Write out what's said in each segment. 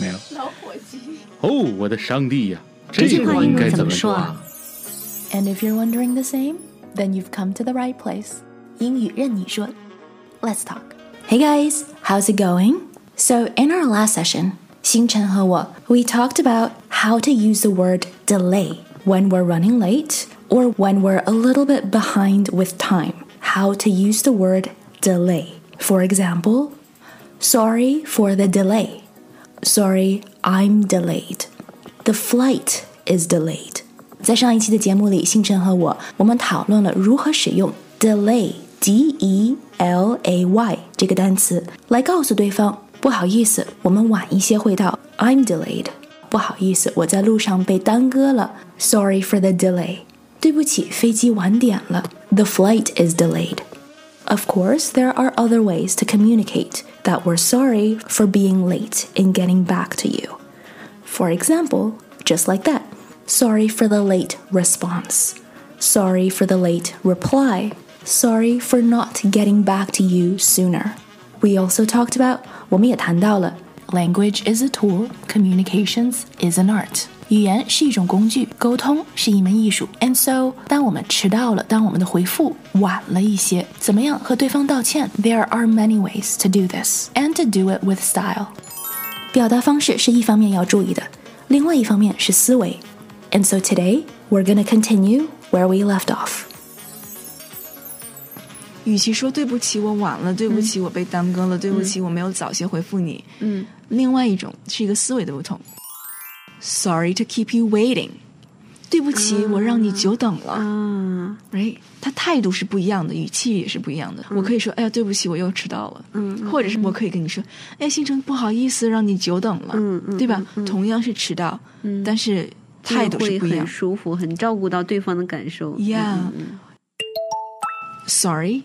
没有。老伙计。哦，我的上帝呀！这句话应该怎么说啊？And if you're wondering the same, then you've come to the right place. 英语韧你说。Let's talk. Hey guys, how's it going? So in our last session, 星辰和我 we talked about how to use the word delay when we're running late or when we're a little bit behind with time. How to use the word delay. For example, sorry for the delay. Sorry, I'm delayed. The flight is delayed. 在上一期的节目里，星辰和我我们讨论了如何使用 delay d e l a y 这个单词来告诉对方不好意思，我们晚一些会到。I'm delayed. 不好意思，我在路上被耽搁了。Sorry for the delay. 对不起，飞机晚点了。The flight is delayed. Of course, there are other ways to communicate that we're sorry for being late in getting back to you. For example, just like that. Sorry for the late response. Sorry for the late reply. Sorry for not getting back to you sooner. We also talked about, 我们也谈到了 language is a tool, communications is an art. 语言是一种工具，沟通是一门艺术。And so，当我们迟到了，当我们的回复晚了一些，怎么样和对方道歉？There are many ways to do this, and to do it with style。表达方式是一方面要注意的，另外一方面是思维。And so today we're gonna continue where we left off。 与其说对不起我晚了，对不起我被耽搁了，对不起我没有早些回复你，嗯，另外一种是一个思维的不同。Sorry to keep you waiting，对不起，我让你久等了。嗯，哎，他态度是不一样的，语气也是不一样的。我可以说，哎呀，对不起，我又迟到了。嗯，或者是我可以跟你说，哎，星辰，不好意思，让你久等了。嗯嗯，对吧？同样是迟到，嗯，但是态度是不一样。很舒服，很照顾到对方的感受。Yeah. Sorry.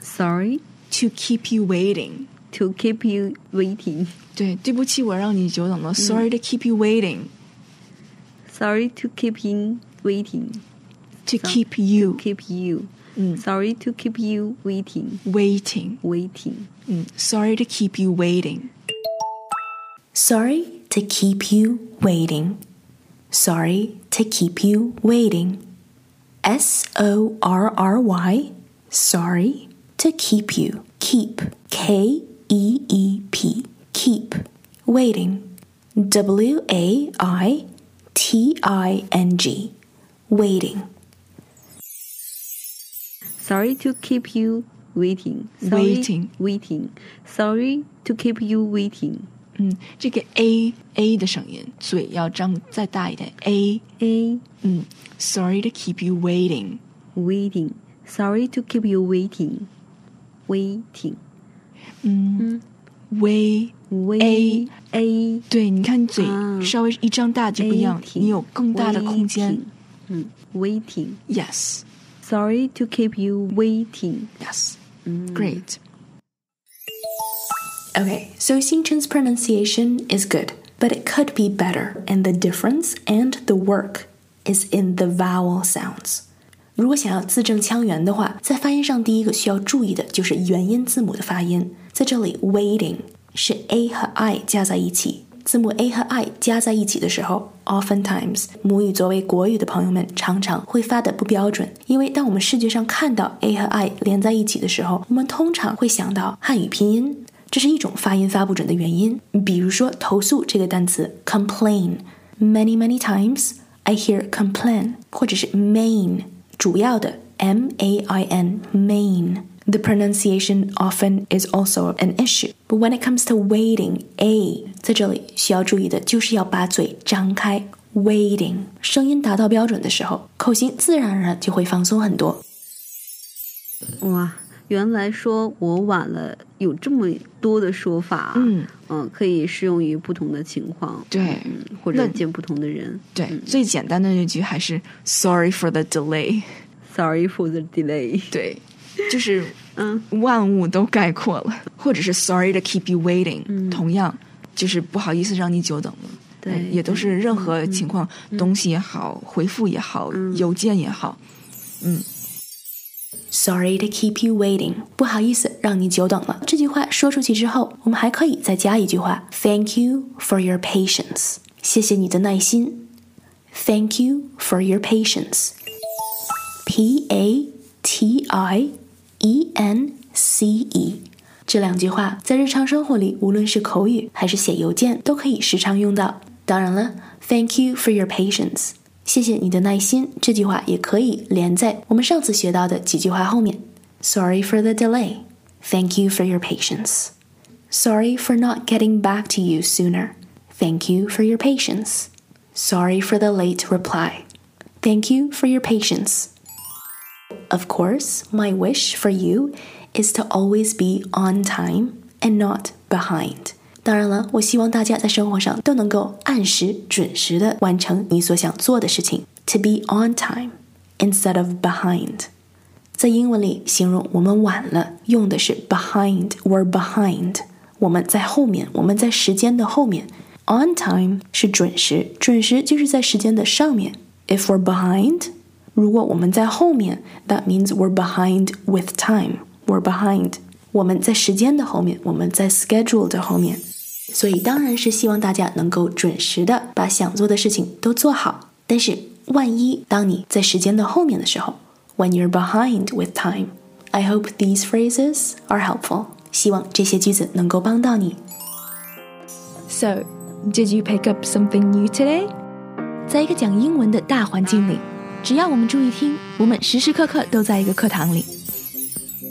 Sorry to keep you waiting. To keep you waiting. 对，对不起，我让你久等了。Sorry to keep you waiting. Sorry to keep you waiting. To keep you. Keep you. 嗯 Sorry to keep you waiting. Waiting. Waiting. 嗯，Sorry to keep you waiting. Sorry to keep you waiting. Sorry to keep you waiting. S O R R Y. Sorry to keep you. Keep. K E E P. Keep. Waiting. W A I T I N G. Waiting. Sorry to keep you waiting. Sorry, Waiting. Waiting. Sorry to keep you waiting. 嗯，这个 a a 的声音，嘴要张再大一点。a A 嗯，Sorry to keep you waiting. waiting. Sorry to keep you waiting. Waiting. 嗯，way Wait. A 对，你看你嘴啊稍微一张大就不一样， waiting. 你有更大的空间 Waiting.。嗯，waiting. Yes, Sorry to keep you waiting. yes, 嗯 great. Okay, so Xingchen's pronunciation is good, but it could be better, and the difference and the work is in the vowel sounds. 如果想要字正腔圆的话，在发音上第一个需要注意的就是元音字母的发音。在这里，waiting 是 a 和 i 加在一起，字母 a 和 i 加在一起的时候，oftentimes 母语作为国语的朋友们常常会发的不标准，因为当我们视觉上看到 a 和 i 连在一起的时候，我们通常会想到汉语拼音。这是一种发音发不准的原因。比如说“投诉”这个单词 complain，many many times I hear complain，或者是 main，主要的 m a i n main。The pronunciation often is also an issue. But when it comes to waiting, a 在这里需要注意的就是要把嘴张开。Waiting，声音达到标准的时候，口型自然而然就会放松很多。哇， 原来说我晚了有这么多的说法，嗯嗯，可以适用于不同的情况，对嗯，或者那见不同的人。对，最简单的那句还是 “Sorry for the delay”。Sorry for the delay。对，就是 嗯万物都概括了，或者是 “Sorry to keep you waiting”，、同样就是不好意思让你久等了。对哎也都是任何情况，东西也好，回复也好，邮件也好，Sorry to keep you waiting，不好意思让你久等了。这句话说出去之后，我们还可以再加一句话：Thank you for your patience，谢谢你的耐心。Thank you for your patience。P A T I E N C E。这两句话在日常生活里，无论是口语还是写邮件，都可以时常用到。当然了，Thank you for your patience，谢谢你的耐心。这句话也可以连在我们上次学到的几句话后面。Sorry for the delay. Thank you for your patience. Sorry for not getting back to you sooner. Thank you for your patience. Sorry for the late reply. Thank you for your patience. Of course, my wish for you is to always be on time and not behind. 当然了，我希望大家在生活上都能够按时、准时的完成你所想做的事情。To be on time instead of behind. 在英文里，形容我们晚了，用的是 behind or behind。我们在后面，我们在时间的后面。On time 是准时，准时就是在时间的上面。If we're behind，如果我们在后面，that means we're behind with time. We're behind，我们在时间的后面，我们在 schedule 的后面。 所以当然是希望大家能够准时的把想做的事情都做好。但是万一当你在时间的后面的时候，when you're behind with time, I hope these phrases are helpful. 希望这些句子能够帮到你。 So, did you pick up something new today? 在一个讲英文的大环境里，只要我们注意听，我们时时刻刻都在一个课堂里。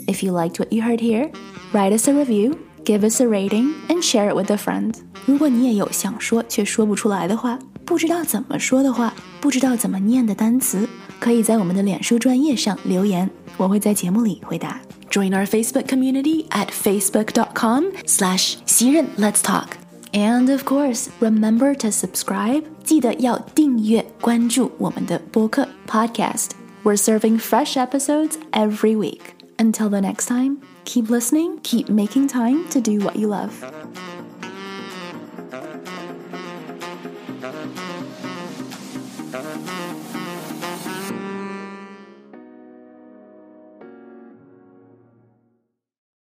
If you liked what you heard here, write us a review, give us a rating and share it with a friend. friend。如果你也有想说却说不出来的话，不知道怎么说的话，不知道怎么念的单词，可以在我们的脸书专业上留言，我会在节目里回答。Join our Facebook community at facebook.com/slash 熙韧 Let's Talk。And of course, remember to subscribe. 记得要订阅关注我们的播客 Podcast. We're serving fresh episodes every week. Until the next time, keep listening, keep making time to do what you love.